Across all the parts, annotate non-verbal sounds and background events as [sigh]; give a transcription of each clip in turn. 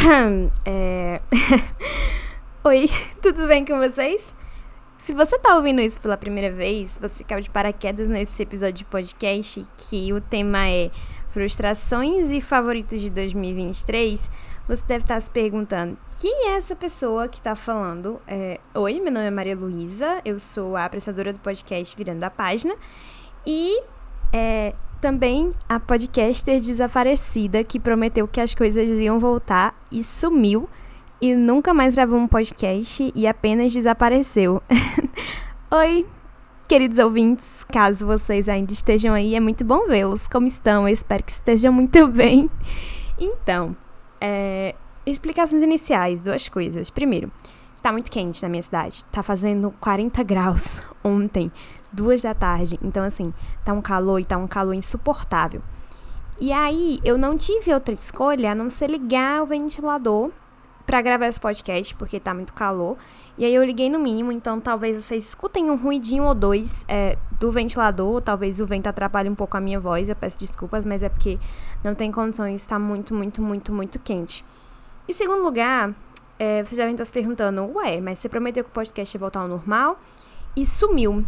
[coughs] é... [laughs] Oi, tudo bem com vocês? Se você tá ouvindo isso pela primeira vez, você caiu de paraquedas nesse episódio de podcast que o tema é frustrações e favoritos de 2023. Você deve estar se perguntando: quem é essa pessoa que está falando? É, Oi, meu nome é Maria Luísa, eu sou a apresentadora do podcast Virando a Página e é, também a podcaster desaparecida que prometeu que as coisas iam voltar e sumiu e nunca mais gravou um podcast e apenas desapareceu. [laughs] Oi, queridos ouvintes, caso vocês ainda estejam aí, é muito bom vê-los. Como estão? Eu espero que estejam muito [laughs] bem. Então, é, explicações iniciais, duas coisas. Primeiro, tá muito quente na minha cidade. Tá fazendo 40 graus [laughs] ontem, duas da tarde. Então, assim, tá um calor e tá um calor insuportável. E aí, eu não tive outra escolha a não ser ligar o ventilador para gravar esse podcast, porque tá muito calor. E aí eu liguei no mínimo, então talvez vocês escutem um ruidinho ou dois é, do ventilador, talvez o vento atrapalhe um pouco a minha voz, eu peço desculpas, mas é porque não tem condições, está muito, muito, muito, muito quente. Em segundo lugar, é, vocês devem estar se perguntando, ué, mas você prometeu que o podcast ia voltar ao normal e sumiu.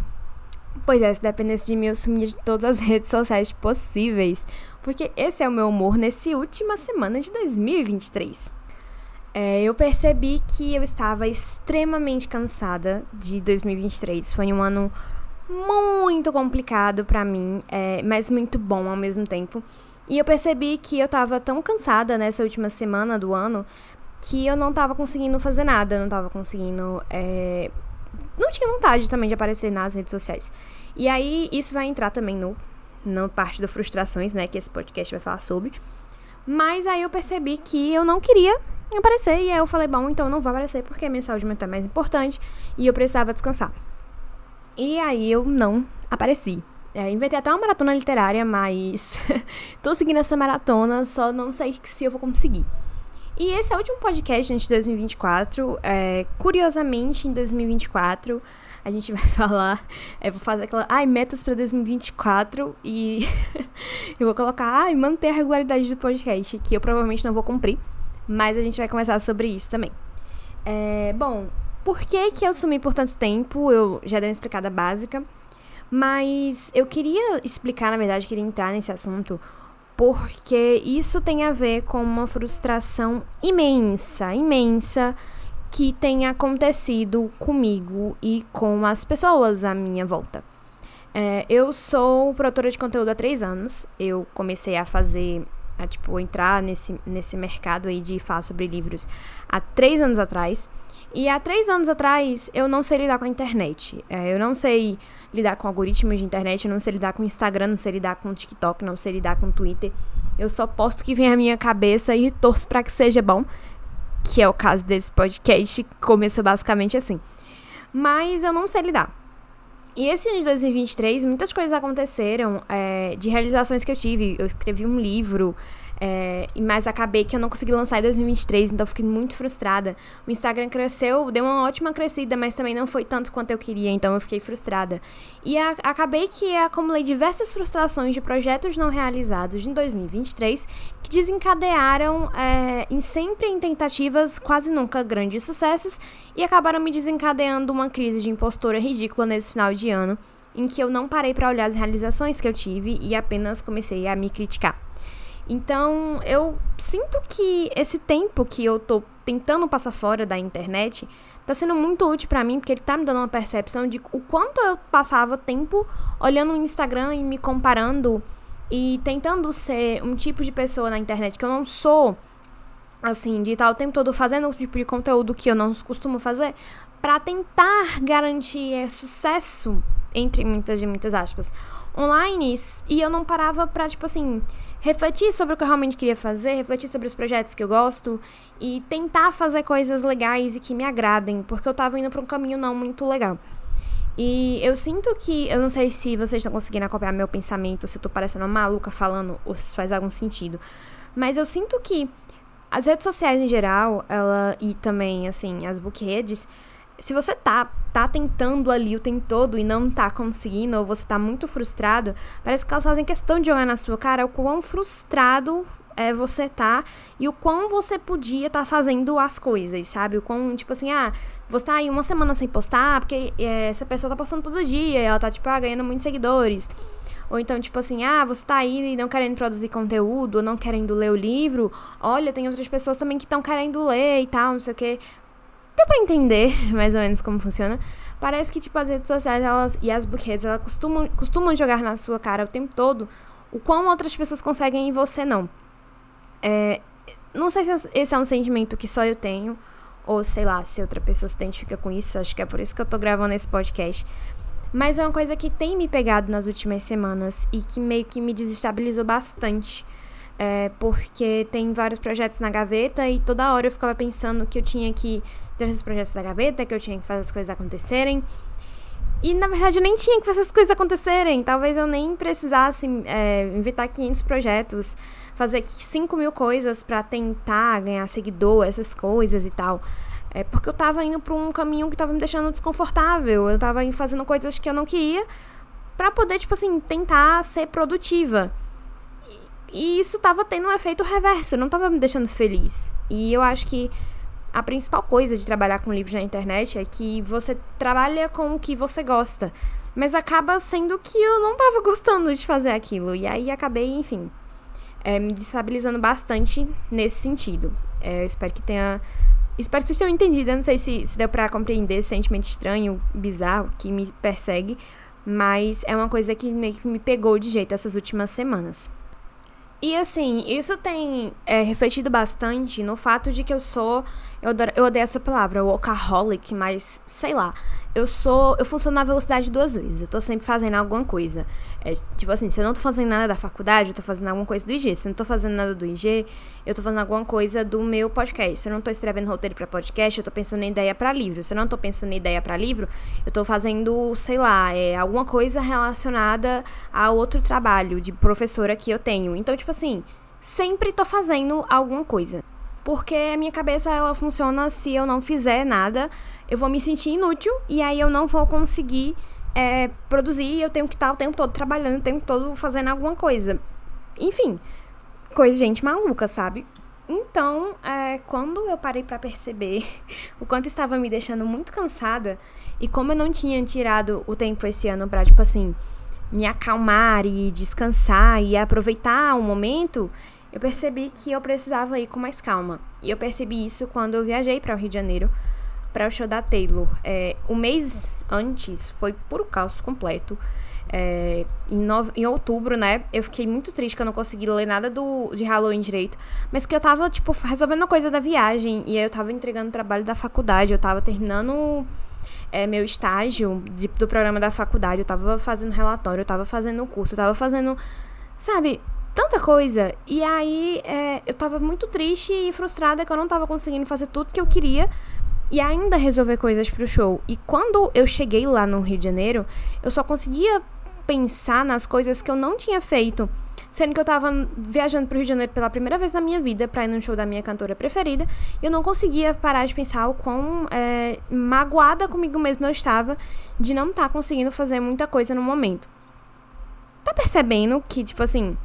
Pois é, se dependesse de mim, eu sumia de todas as [laughs] redes sociais possíveis, porque esse é o meu humor nesse última semana de 2023. É, eu percebi que eu estava extremamente cansada de 2023. Foi um ano muito complicado para mim, é, mas muito bom ao mesmo tempo. E eu percebi que eu estava tão cansada nessa última semana do ano que eu não estava conseguindo fazer nada, não estava conseguindo. É... Não tinha vontade também de aparecer nas redes sociais. E aí, isso vai entrar também no, no parte das frustrações, né, que esse podcast vai falar sobre. Mas aí eu percebi que eu não queria aparecer. E aí eu falei, bom, então eu não vou aparecer porque a minha saúde mental é mais importante e eu precisava descansar. E aí eu não apareci. É, inventei até uma maratona literária, mas [laughs] tô seguindo essa maratona, só não sei se eu vou conseguir. E esse é o último podcast, gente, de 2024. É, curiosamente, em 2024, a gente [laughs] vai falar. É, vou fazer aquela. Ai, metas para 2024. E [laughs] eu vou colocar. Ai, manter a regularidade do podcast, que eu provavelmente não vou cumprir. Mas a gente vai conversar sobre isso também. É, bom, por que, que eu sumi por tanto tempo? Eu já dei uma explicada básica. Mas eu queria explicar, na verdade, queria entrar nesse assunto porque isso tem a ver com uma frustração imensa, imensa que tem acontecido comigo e com as pessoas à minha volta. É, eu sou produtora de conteúdo há três anos. Eu comecei a fazer a tipo entrar nesse, nesse mercado aí de falar sobre livros há três anos atrás. E há três anos atrás eu não sei lidar com a internet. É, eu não sei lidar com algoritmos de internet, eu não sei lidar com Instagram, não sei lidar com TikTok, não sei lidar com Twitter. Eu só posto que vem à minha cabeça e torço para que seja bom. Que é o caso desse podcast, começou basicamente assim. Mas eu não sei lidar. E esse ano de 2023, muitas coisas aconteceram é, de realizações que eu tive. Eu escrevi um livro, é, mas acabei que eu não consegui lançar em 2023, então fiquei muito frustrada. O Instagram cresceu, deu uma ótima crescida, mas também não foi tanto quanto eu queria, então eu fiquei frustrada. E a, acabei que acumulei diversas frustrações de projetos não realizados em 2023 que desencadearam é, em sempre em tentativas, quase nunca grandes sucessos, e acabaram me desencadeando uma crise de impostora ridícula nesse final de ano, em que eu não parei para olhar as realizações que eu tive e apenas comecei a me criticar. Então, eu sinto que esse tempo que eu tô tentando passar fora da internet tá sendo muito útil para mim, porque ele tá me dando uma percepção de o quanto eu passava tempo olhando o Instagram e me comparando e tentando ser um tipo de pessoa na internet que eu não sou, assim, de estar o tempo todo fazendo um tipo de conteúdo que eu não costumo fazer, para tentar garantir sucesso, entre muitas e muitas aspas, online, e eu não parava pra, tipo assim, refletir sobre o que eu realmente queria fazer, refletir sobre os projetos que eu gosto e tentar fazer coisas legais e que me agradem, porque eu tava indo para um caminho não muito legal. E eu sinto que, eu não sei se vocês estão conseguindo acompanhar meu pensamento, se eu tô parecendo uma maluca falando, ou se faz algum sentido. Mas eu sinto que as redes sociais em geral, ela e também, assim, as bookredes, se você tá, tá tentando ali o tempo todo e não tá conseguindo, ou você tá muito frustrado, parece que elas fazem questão de jogar na sua cara o quão frustrado é, você tá e o quão você podia estar tá fazendo as coisas, sabe? O quão, tipo assim, ah, você tá aí uma semana sem postar, porque é, essa pessoa tá postando todo dia, ela tá, tipo, ah, ganhando muitos seguidores. Ou então, tipo assim, ah, você tá aí não querendo produzir conteúdo, ou não querendo ler o livro. Olha, tem outras pessoas também que estão querendo ler e tal, não sei o quê. Deu pra entender [laughs] mais ou menos como funciona. Parece que, tipo, as redes sociais elas, e as bookheads, elas costumam, costumam jogar na sua cara o tempo todo o quão outras pessoas conseguem e você não. É, não sei se esse é um sentimento que só eu tenho, ou sei lá, se outra pessoa se identifica com isso, acho que é por isso que eu tô gravando esse podcast. Mas é uma coisa que tem me pegado nas últimas semanas e que meio que me desestabilizou bastante. É, porque tem vários projetos na gaveta e toda hora eu ficava pensando que eu tinha que ter esses projetos na gaveta, que eu tinha que fazer as coisas acontecerem. E na verdade eu nem tinha que fazer as coisas acontecerem. Talvez eu nem precisasse é, inventar 500 projetos, fazer 5 mil coisas para tentar ganhar seguidor, essas coisas e tal. É porque eu tava indo pra um caminho que tava me deixando desconfortável. Eu tava fazendo coisas que eu não queria para poder, tipo assim, tentar ser produtiva. E, isso tava tendo um efeito reverso, não tava me deixando feliz. E eu acho que a principal coisa de trabalhar com livros na internet é que você trabalha com o que você gosta. Mas acaba sendo que eu não tava gostando de fazer aquilo. E aí acabei, enfim, é, me destabilizando bastante nesse sentido. É, eu espero que tenha. Espero que vocês tenham entendido. Eu não sei se, se deu pra compreender esse sentimento estranho, bizarro, que me persegue. Mas é uma coisa que meio que me pegou de jeito essas últimas semanas. E assim, isso tem é, refletido bastante no fato de que eu sou. Eu, adoro, eu odeio essa palavra, workaholic, mas sei lá eu sou. Eu funciono na velocidade duas vezes. Eu tô sempre fazendo alguma coisa. É, tipo assim, se eu não tô fazendo nada da faculdade, eu tô fazendo alguma coisa do IG. Se eu não tô fazendo nada do IG, eu tô fazendo alguma coisa do meu podcast. Se eu não tô escrevendo roteiro para podcast, eu tô pensando em ideia para livro. Se eu não tô pensando em ideia para livro, eu tô fazendo, sei lá, é, alguma coisa relacionada a outro trabalho de professora que eu tenho. Então, tipo assim, sempre tô fazendo alguma coisa porque a minha cabeça ela funciona se eu não fizer nada, eu vou me sentir inútil e aí eu não vou conseguir é, produzir, eu tenho que estar o tempo todo trabalhando, o tempo todo fazendo alguma coisa. Enfim, coisa gente maluca, sabe? Então, é, quando eu parei para perceber [laughs] o quanto estava me deixando muito cansada e como eu não tinha tirado o tempo esse ano pra, tipo assim, me acalmar e descansar e aproveitar o momento, eu percebi que eu precisava ir com mais calma. E eu percebi isso quando eu viajei para o Rio de Janeiro para o show da Taylor. É, o mês antes foi puro caos completo. É, em, no... em outubro, né? Eu fiquei muito triste que eu não consegui ler nada do... de Halloween direito. Mas que eu tava, tipo, resolvendo coisa da viagem. E aí eu tava entregando trabalho da faculdade. Eu tava terminando é, meu estágio de, do programa da faculdade. Eu tava fazendo relatório, eu tava fazendo curso, eu tava fazendo. Sabe? Tanta coisa. E aí é, eu tava muito triste e frustrada que eu não tava conseguindo fazer tudo que eu queria e ainda resolver coisas pro show. E quando eu cheguei lá no Rio de Janeiro, eu só conseguia pensar nas coisas que eu não tinha feito. Sendo que eu tava viajando pro Rio de Janeiro pela primeira vez na minha vida pra ir no show da minha cantora preferida. Eu não conseguia parar de pensar o quão é, magoada comigo mesma eu estava de não estar tá conseguindo fazer muita coisa no momento. Tá percebendo que, tipo assim,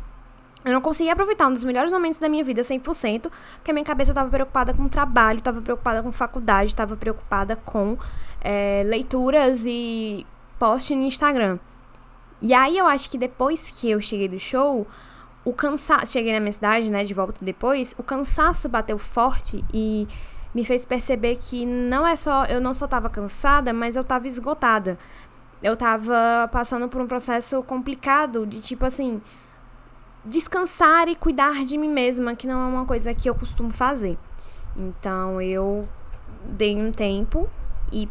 eu não conseguia aproveitar um dos melhores momentos da minha vida 100%, porque a minha cabeça estava preocupada com trabalho, estava preocupada com faculdade, estava preocupada com é, leituras e post no Instagram. E aí eu acho que depois que eu cheguei do show, o cansaço. Cheguei na minha cidade, né, de volta depois, o cansaço bateu forte e me fez perceber que não é só. Eu não só estava cansada, mas eu estava esgotada. Eu estava passando por um processo complicado de tipo assim descansar e cuidar de mim mesma, que não é uma coisa que eu costumo fazer. Então eu dei um tempo e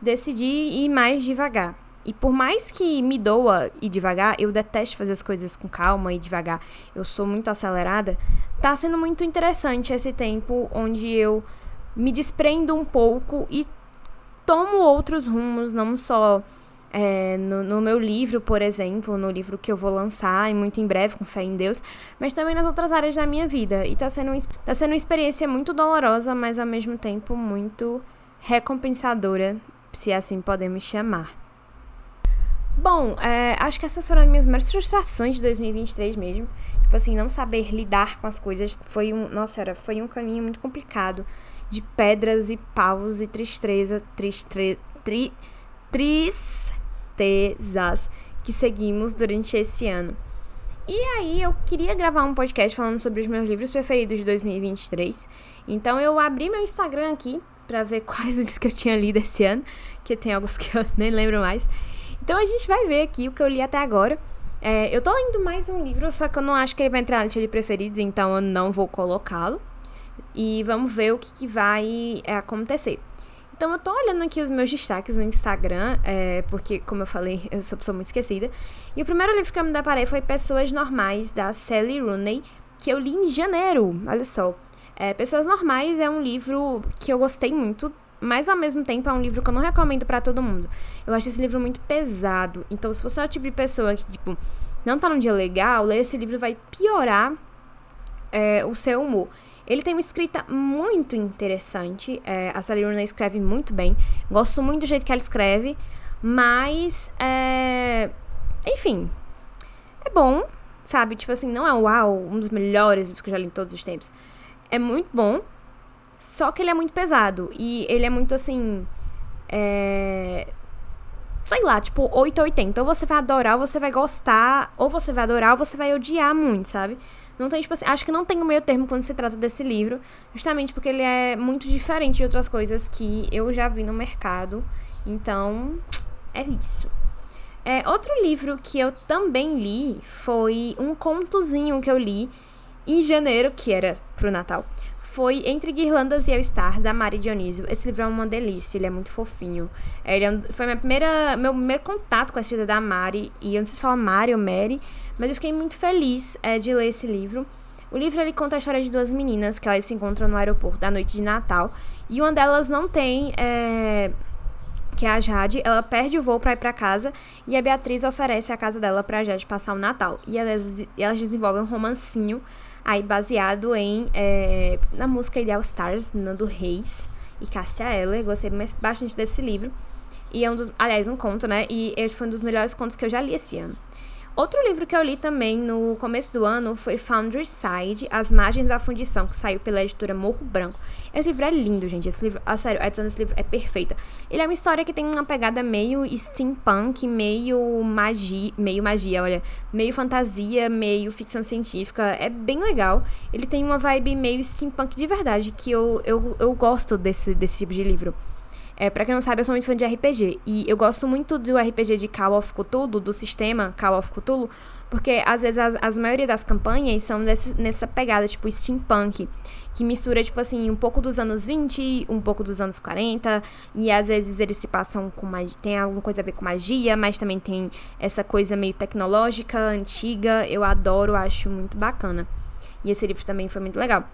decidi ir mais devagar. E por mais que me doa ir devagar, eu detesto fazer as coisas com calma e devagar. Eu sou muito acelerada. Tá sendo muito interessante esse tempo onde eu me desprendo um pouco e tomo outros rumos, não só é, no, no, meu livro, por exemplo, no livro que eu vou lançar e muito em breve, com fé em Deus, mas também nas outras áreas da minha vida. E tá sendo, tá sendo uma experiência muito dolorosa, mas ao mesmo tempo muito recompensadora, se assim podemos chamar. Bom, é, acho que essas foram as minhas maiores frustrações de 2023 mesmo. Tipo assim, não saber lidar com as coisas foi um. Nossa, era, foi um caminho muito complicado. De pedras e paus e tristeza. Tristre, tri, tristezas que seguimos durante esse ano. E aí eu queria gravar um podcast falando sobre os meus livros preferidos de 2023. Então eu abri meu Instagram aqui para ver [laughs] quais os que eu tinha lido esse ano, que tem alguns que eu [laughs] nem lembro mais. Então a gente vai ver aqui o que eu li até agora. É, eu tô lendo mais um livro, só que eu não acho que ele vai entrar na lista de preferidos, então eu não vou colocá-lo. E vamos ver o que, que vai é, acontecer. Então eu tô olhando aqui os meus destaques no Instagram, é, porque, como eu falei, eu sou pessoa muito esquecida. E o primeiro livro que eu me deparei foi Pessoas Normais, da Sally Rooney, que eu li em janeiro. Olha só. É, Pessoas Normais é um livro que eu gostei muito mas ao mesmo tempo é um livro que eu não recomendo para todo mundo. Eu acho esse livro muito pesado. Então, se você é o tipo de pessoa que, tipo, não tá num dia legal, ler esse livro vai piorar é, o seu humor. Ele tem uma escrita muito interessante. É, a Sally Rooney escreve muito bem. Gosto muito do jeito que ela escreve. Mas, é... enfim, é bom, sabe? Tipo assim, não é uau, um dos melhores livros que eu já li em todos os tempos. É muito bom, só que ele é muito pesado. E ele é muito assim. É. Sei lá, tipo 880. Ou você vai adorar, ou você vai gostar. Ou você vai adorar, ou você vai odiar muito, sabe? Não tem, tipo assim, acho que não tem o meio termo quando se trata desse livro. Justamente porque ele é muito diferente de outras coisas que eu já vi no mercado. Então, é isso. É, outro livro que eu também li foi um contozinho que eu li em janeiro, que era pro Natal foi Entre Guirlandas e Eu Estar, da Mari Dionísio. Esse livro é uma delícia, ele é muito fofinho. Ele é, foi minha primeira, meu primeiro contato com a escrita da Mari, e eu não sei se fala Mari ou Mary, mas eu fiquei muito feliz é, de ler esse livro. O livro ele conta a história de duas meninas que elas se encontram no aeroporto da noite de Natal, e uma delas não tem. É, que é a Jade, ela perde o voo para ir para casa e a Beatriz oferece a casa dela para Jade passar o Natal. E elas, elas desenvolvem um romancinho aí baseado em é, na música Ideal Stars, Nando Reis e Cássia Eller. Gostei bastante desse livro. E é um dos, aliás, um conto, né? E ele foi um dos melhores contos que eu já li esse ano. Outro livro que eu li também no começo do ano foi Foundry Side, As Margens da Fundição, que saiu pela editora Morro Branco. Esse livro é lindo, gente. Esse livro, a sério, a edição desse livro é perfeita. Ele é uma história que tem uma pegada meio steampunk, meio magia, meio magia, olha, meio fantasia, meio ficção científica. É bem legal. Ele tem uma vibe meio steampunk de verdade, que eu, eu, eu gosto desse, desse tipo de livro. É, pra quem não sabe, eu sou muito fã de RPG. E eu gosto muito do RPG de Call of Cthulhu, do sistema Call of Cthulhu, porque às vezes as, as maioria das campanhas são desse, nessa pegada, tipo, steampunk. Que mistura, tipo assim, um pouco dos anos 20, um pouco dos anos 40. E às vezes eles se passam com mais. Tem alguma coisa a ver com magia, mas também tem essa coisa meio tecnológica, antiga. Eu adoro, acho muito bacana. E esse livro também foi muito legal.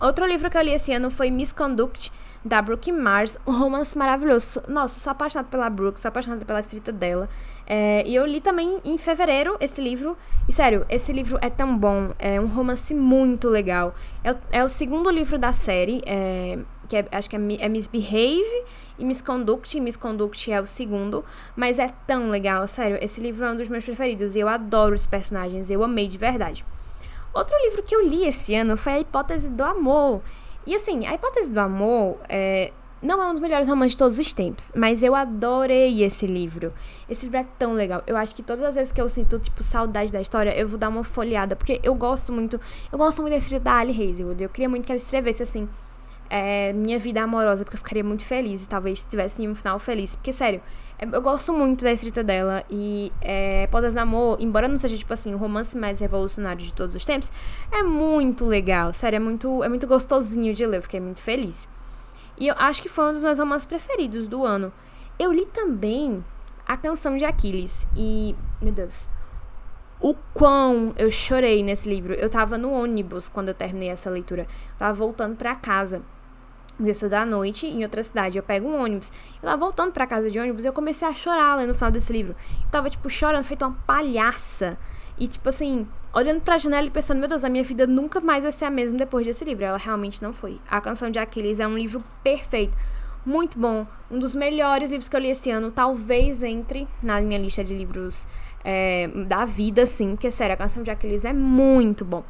Outro livro que eu li esse ano foi Misconduct, da Brooke Mars, um romance maravilhoso. Nossa, sou apaixonada pela Brooke, sou apaixonada pela escrita dela. É, e eu li também em fevereiro esse livro. E sério, esse livro é tão bom. É um romance muito legal. É, é o segundo livro da série, é, que é, acho que é, é Misbehave e Misconduct. E Misconduct é o segundo. Mas é tão legal, sério. Esse livro é um dos meus preferidos. E eu adoro os personagens. Eu amei de verdade. Outro livro que eu li esse ano foi A Hipótese do Amor. E assim, A Hipótese do Amor é, não é um dos melhores romances de todos os tempos, mas eu adorei esse livro. Esse livro é tão legal. Eu acho que todas as vezes que eu sinto, tipo, saudade da história, eu vou dar uma folheada, porque eu gosto muito, eu gosto muito desse da Ali Hazelwood. Eu queria muito que ela escrevesse, assim, é, minha vida amorosa, porque eu ficaria muito feliz e talvez tivesse um final feliz. Porque, sério, eu gosto muito da escrita dela e é, Podas Amor, embora não seja, tipo assim, o romance mais revolucionário de todos os tempos, é muito legal, sério, é muito, é muito gostosinho de ler, eu fiquei muito feliz. E eu acho que foi um dos meus romances preferidos do ano. Eu li também A Canção de Aquiles e, meu Deus, o quão eu chorei nesse livro. Eu tava no ônibus quando eu terminei essa leitura. Eu tava voltando para casa eu estudar à noite em outra cidade. Eu pego um ônibus. Eu lá voltando para casa de ônibus, eu comecei a chorar lá no final desse livro. Eu tava, tipo, chorando, feito uma palhaça. E, tipo assim, olhando pra janela e pensando, meu Deus, a minha vida nunca mais vai ser a mesma depois desse livro. Ela realmente não foi. A Canção de Aquiles é um livro perfeito. Muito bom. Um dos melhores livros que eu li esse ano. Talvez entre na minha lista de livros é, da vida, sim. Porque, sério, a Canção de Aquiles é muito bom.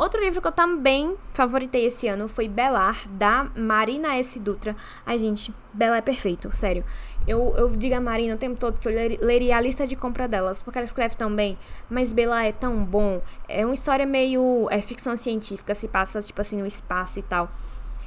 Outro livro que eu também favoritei esse ano foi Belar, da Marina S. Dutra. Ai, gente, Bela é perfeito, sério. Eu, eu digo a Marina o tempo todo que eu leria a lista de compra delas, porque ela escreve tão bem, mas Bela é tão bom. É uma história meio é, ficção científica, se passa, tipo assim, no espaço e tal.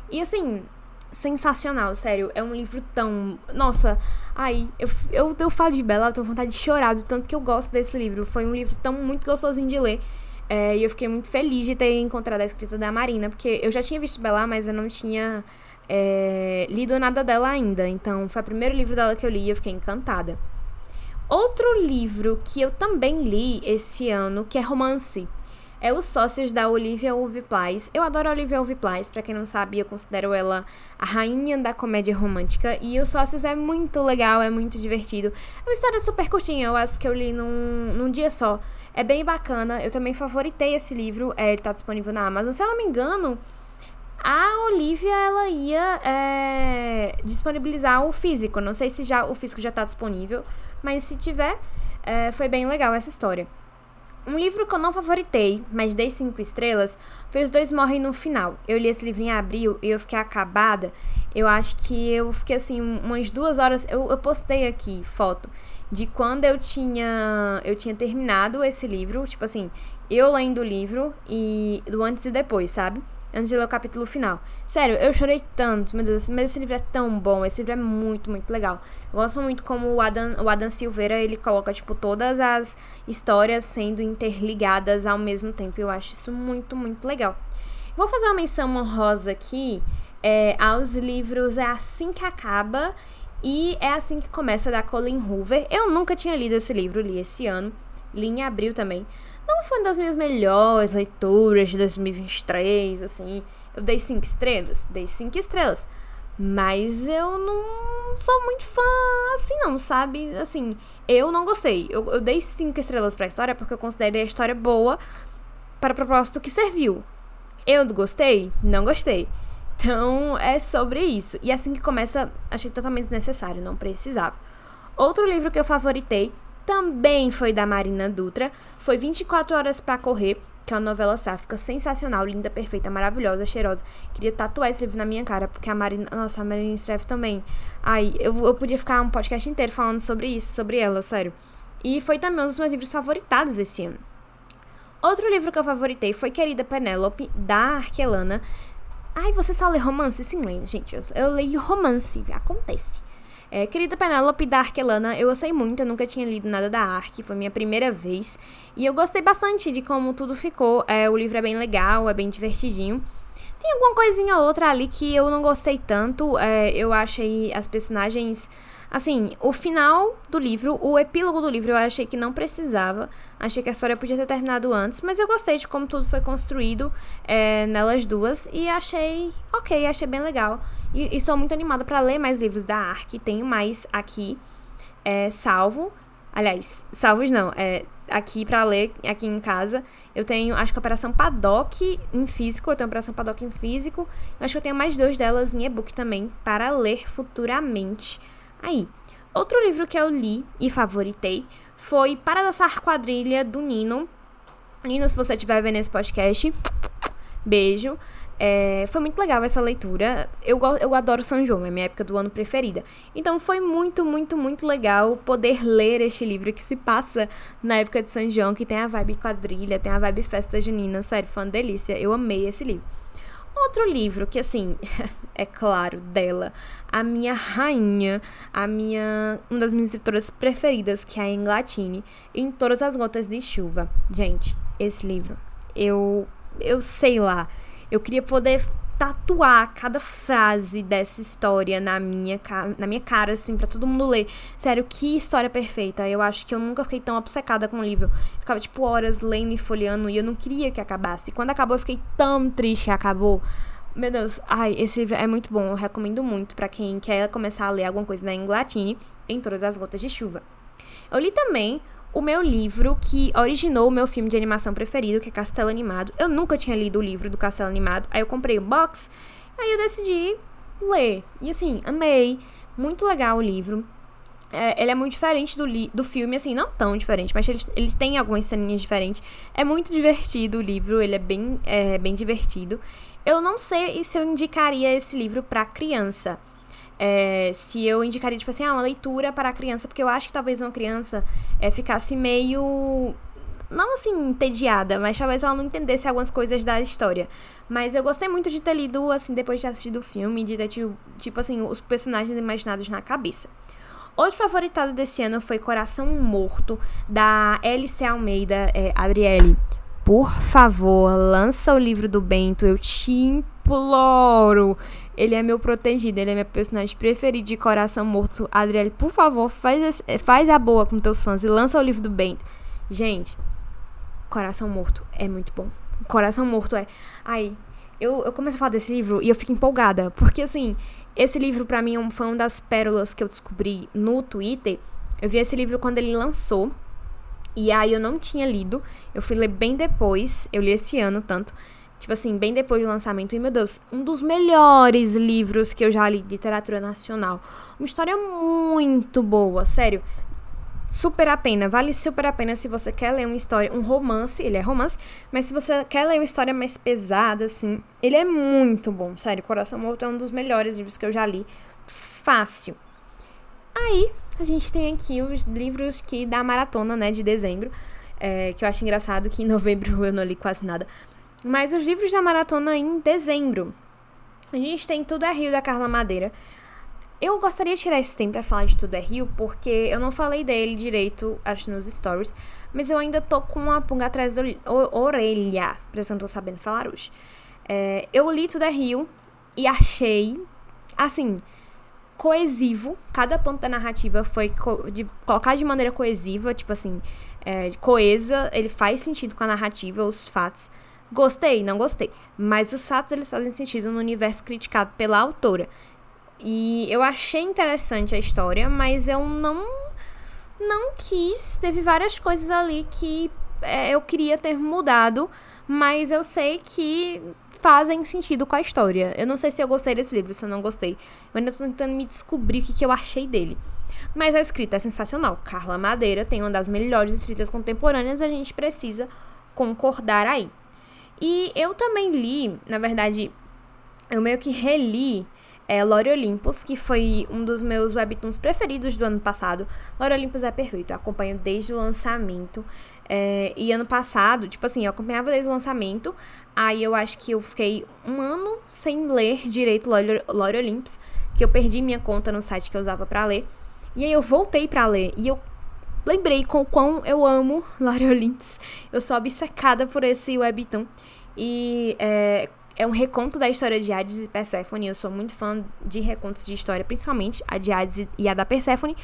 E assim, sensacional, sério. É um livro tão. Nossa, ai, eu, eu, eu falo de Bela, eu tô com vontade de chorar do tanto que eu gosto desse livro. Foi um livro tão muito gostosinho de ler. É, e eu fiquei muito feliz de ter encontrado a escrita da Marina, porque eu já tinha visto Bela, mas eu não tinha é, lido nada dela ainda. Então, foi o primeiro livro dela que eu li e eu fiquei encantada. Outro livro que eu também li esse ano, que é romance, é Os Sócios da Olivia Uviplais. Eu adoro a Olivia Uviplais, para quem não sabe, eu considero ela a rainha da comédia romântica. E Os Sócios é muito legal, é muito divertido. É uma história super curtinha, eu acho que eu li num, num dia só. É bem bacana. Eu também favoritei esse livro. É, ele tá disponível na Amazon. Se eu não me engano, a Olivia ela ia é, disponibilizar o físico. Não sei se já o físico já tá disponível, mas se tiver, é, foi bem legal essa história. Um livro que eu não favoritei, mas dei cinco estrelas, foi Os Dois Morrem no Final. Eu li esse livro em abril e eu fiquei acabada. Eu acho que eu fiquei assim, umas duas horas. Eu, eu postei aqui foto de quando eu tinha eu tinha terminado esse livro, tipo assim, eu lendo o livro e do antes e depois, sabe? Antes de ler o capítulo final. Sério, eu chorei tanto, meu Deus, mas esse livro é tão bom, esse livro é muito, muito legal. Eu gosto muito como o Adam, o Adam Silveira, ele coloca, tipo, todas as histórias sendo interligadas ao mesmo tempo. Eu acho isso muito, muito legal. Vou fazer uma menção honrosa aqui é, aos livros É Assim Que Acaba e é assim que começa da Colin Hoover. Eu nunca tinha lido esse livro, li esse ano, li em abril também. Não foi uma das minhas melhores leituras de 2023, assim. Eu dei cinco estrelas, dei cinco estrelas. Mas eu não sou muito fã assim, não, sabe? Assim, eu não gostei. Eu, eu dei cinco estrelas pra história porque eu considerei a história boa para o propósito que serviu. Eu gostei? Não gostei. Então é sobre isso. E assim que começa, achei totalmente desnecessário, não precisava. Outro livro que eu favoritei também foi da Marina Dutra, foi 24 Horas para Correr, que é uma novela sáfica sensacional, linda, perfeita, maravilhosa, cheirosa. Queria tatuar esse livro na minha cara, porque a Marina. Nossa, a Marina escreve também. Ai, eu, eu podia ficar um podcast inteiro falando sobre isso, sobre ela, sério. E foi também um dos meus livros favoritados esse ano. Outro livro que eu favoritei foi Querida Penélope, da Arquelana. Ai, você só lê romance? Sim, gente. Eu, eu leio romance, acontece. É, Querida Penélope da Arquelana, eu gostei muito, eu nunca tinha lido nada da Ark, foi minha primeira vez. E eu gostei bastante de como tudo ficou. É, o livro é bem legal, é bem divertidinho. Tem alguma coisinha ou outra ali que eu não gostei tanto. É, eu achei as personagens Assim, o final do livro, o epílogo do livro, eu achei que não precisava. Achei que a história podia ter terminado antes, mas eu gostei de como tudo foi construído é, nelas duas e achei ok, achei bem legal. E, estou muito animada para ler mais livros da ARC. Tenho mais aqui, é, salvo. Aliás, salvos não, é aqui para ler aqui em casa. Eu tenho, acho que a Operação Paddock em físico, eu tenho a Operação Paddock em físico. Eu acho que eu tenho mais dois delas em e-book também para ler futuramente. Aí, outro livro que eu li e favoritei foi Para Dançar Quadrilha, do Nino. Nino, se você estiver vendo esse podcast, beijo. É, foi muito legal essa leitura. Eu, eu adoro São João, é minha época do ano preferida. Então foi muito, muito, muito legal poder ler este livro que se passa na época de São João, que tem a vibe quadrilha, tem a vibe festa junina. Sério, foi uma delícia. Eu amei esse livro. Outro livro que, assim, [laughs] é claro, dela, a minha rainha, a minha. uma das minhas escritoras preferidas, que é a Englatine, em Todas as Gotas de Chuva. Gente, esse livro, eu. eu sei lá. Eu queria poder tatuar cada frase dessa história na minha, na minha cara, assim, pra todo mundo ler. Sério, que história perfeita. Eu acho que eu nunca fiquei tão obcecada com o livro. Eu ficava, tipo, horas lendo e folheando e eu não queria que acabasse. Quando acabou, eu fiquei tão triste que acabou. Meu Deus, ai, esse livro é muito bom. Eu recomendo muito para quem quer começar a ler alguma coisa da Inglatine em todas as gotas de chuva. Eu li também o meu livro que originou o meu filme de animação preferido, que é Castelo Animado. Eu nunca tinha lido o livro do Castelo Animado, aí eu comprei o box, aí eu decidi ler. E assim, amei. Muito legal o livro. É, ele é muito diferente do, do filme, assim, não tão diferente, mas ele, ele tem algumas ceninhas diferentes. É muito divertido o livro, ele é bem, é, bem divertido. Eu não sei se eu indicaria esse livro para criança. É, se eu indicaria, tipo assim, ah, uma leitura para a criança, porque eu acho que talvez uma criança é, ficasse meio. Não assim, entediada, mas talvez ela não entendesse algumas coisas da história. Mas eu gostei muito de ter lido, assim, depois de ter assistido o filme, de ter, tipo, tipo assim, os personagens imaginados na cabeça. Outro favoritado desse ano foi Coração Morto, da LC Almeida é, Adriele. Por favor, lança o livro do Bento, eu te imploro. Ele é meu protegido, ele é meu personagem preferido de Coração Morto. Adriele, por favor, faz, faz a boa com teus fãs e lança o livro do Bento. Gente, Coração Morto é muito bom. Coração Morto é. Aí, eu, eu começo a falar desse livro e eu fico empolgada, porque assim, esse livro, para mim, é foi uma das pérolas que eu descobri no Twitter. Eu vi esse livro quando ele lançou. E aí eu não tinha lido. Eu fui ler bem depois. Eu li esse ano, tanto. Tipo assim, bem depois do lançamento. E, meu Deus, um dos melhores livros que eu já li de literatura nacional. Uma história muito boa, sério super a pena, vale super a pena se você quer ler uma história, um romance, ele é romance, mas se você quer ler uma história mais pesada, assim, ele é muito bom, sério, Coração Morto é um dos melhores livros que eu já li, fácil. Aí, a gente tem aqui os livros que da maratona, né, de dezembro, é, que eu acho engraçado que em novembro [laughs] eu não li quase nada, mas os livros da maratona em dezembro, a gente tem Tudo é Rio, da Carla Madeira, eu gostaria de tirar esse tempo pra falar de Tudo é Rio, porque eu não falei dele direito, acho, nos stories, mas eu ainda tô com uma pulga atrás da orelha, por não tô sabendo falar hoje. É, eu li Tudo é Rio e achei, assim, coesivo. Cada ponto da narrativa foi de colocar de maneira coesiva, tipo assim, é, coesa, ele faz sentido com a narrativa, os fatos. Gostei, não gostei. Mas os fatos eles fazem sentido no universo criticado pela autora. E eu achei interessante a história, mas eu não não quis. Teve várias coisas ali que é, eu queria ter mudado, mas eu sei que fazem sentido com a história. Eu não sei se eu gostei desse livro, se eu não gostei. Eu ainda tô tentando me descobrir o que, que eu achei dele. Mas a escrita é sensacional. Carla Madeira tem uma das melhores escritas contemporâneas, a gente precisa concordar aí. E eu também li, na verdade, eu meio que reli é Lore Olympus, que foi um dos meus webtoons preferidos do ano passado. Lore Olympus é perfeito, eu acompanho desde o lançamento. É, e ano passado, tipo assim, eu acompanhava desde o lançamento. Aí eu acho que eu fiquei um ano sem ler direito Lore, Lore Olympus, que eu perdi minha conta no site que eu usava para ler. E aí eu voltei para ler e eu lembrei com o quão eu amo [laughs] Lore Olympus. Eu sou obcecada por esse webtoon. E é, é um reconto da história de Hades e Perséfone. Eu sou muito fã de recontos de história, principalmente a de Hades e a da Perséfone.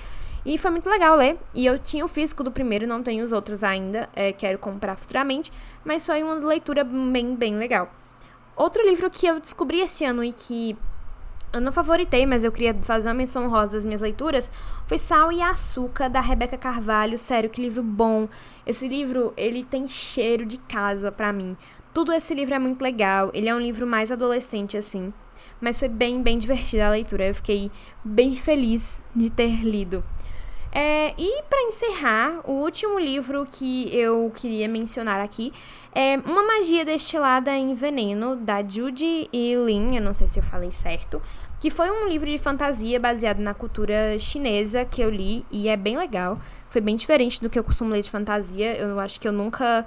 E foi muito legal ler. E eu tinha o físico do primeiro, não tenho os outros ainda. É, quero comprar futuramente. Mas foi uma leitura bem, bem legal. Outro livro que eu descobri esse ano e que eu não favoritei, mas eu queria fazer uma menção rosa das minhas leituras, foi Sal e Açúcar, da Rebeca Carvalho. Sério, que livro bom. Esse livro, ele tem cheiro de casa para mim. Tudo esse livro é muito legal. Ele é um livro mais adolescente, assim. Mas foi bem, bem divertida a leitura. Eu fiquei bem feliz de ter lido. É, e para encerrar, o último livro que eu queria mencionar aqui é Uma Magia Destilada em Veneno, da Judy e Lin, eu não sei se eu falei certo, que foi um livro de fantasia baseado na cultura chinesa que eu li e é bem legal. Foi bem diferente do que eu costumo ler de fantasia. Eu acho que eu nunca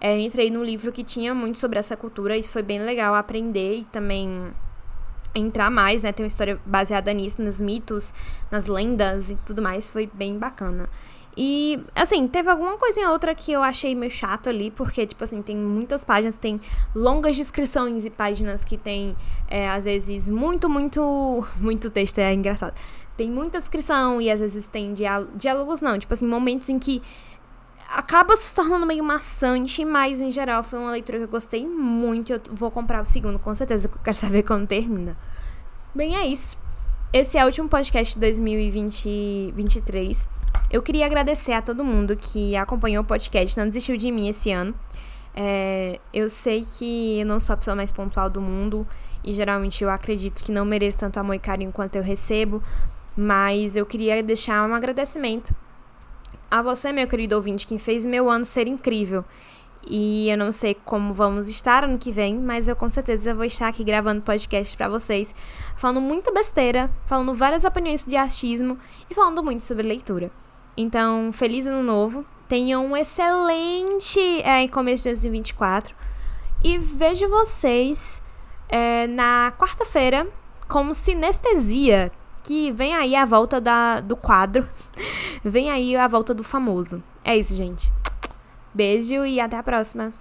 é, entrei num livro que tinha muito sobre essa cultura e foi bem legal aprender e também entrar mais, né? Tem uma história baseada nisso, nos mitos, nas lendas e tudo mais. Foi bem bacana. E, assim, teve alguma coisa outra que eu achei meio chato ali, porque, tipo assim, tem muitas páginas, tem longas descrições e páginas que tem, é, às vezes, muito, muito, [laughs] muito texto, é engraçado. Tem muita descrição e às vezes tem diálogos, não, tipo assim, momentos em que acaba se tornando meio maçante, mas em geral foi uma leitura que eu gostei muito. Eu vou comprar o segundo, com certeza, porque eu quero saber como termina. Bem, é isso. Esse é o último podcast de 2023. Eu queria agradecer a todo mundo que acompanhou o podcast, não desistiu de mim esse ano. É, eu sei que eu não sou a pessoa mais pontual do mundo e geralmente eu acredito que não mereço tanto amor e carinho quanto eu recebo, mas eu queria deixar um agradecimento a você, meu querido ouvinte, que fez meu ano ser incrível. E eu não sei como vamos estar ano que vem, mas eu com certeza vou estar aqui gravando podcast para vocês, falando muita besteira, falando várias opiniões de achismo e falando muito sobre leitura. Então, feliz ano novo, tenham um excelente é, começo de 2024 e vejo vocês é, na quarta-feira com sinestesia, que vem aí a volta da, do quadro, [laughs] vem aí a volta do famoso. É isso, gente. Beijo e até a próxima.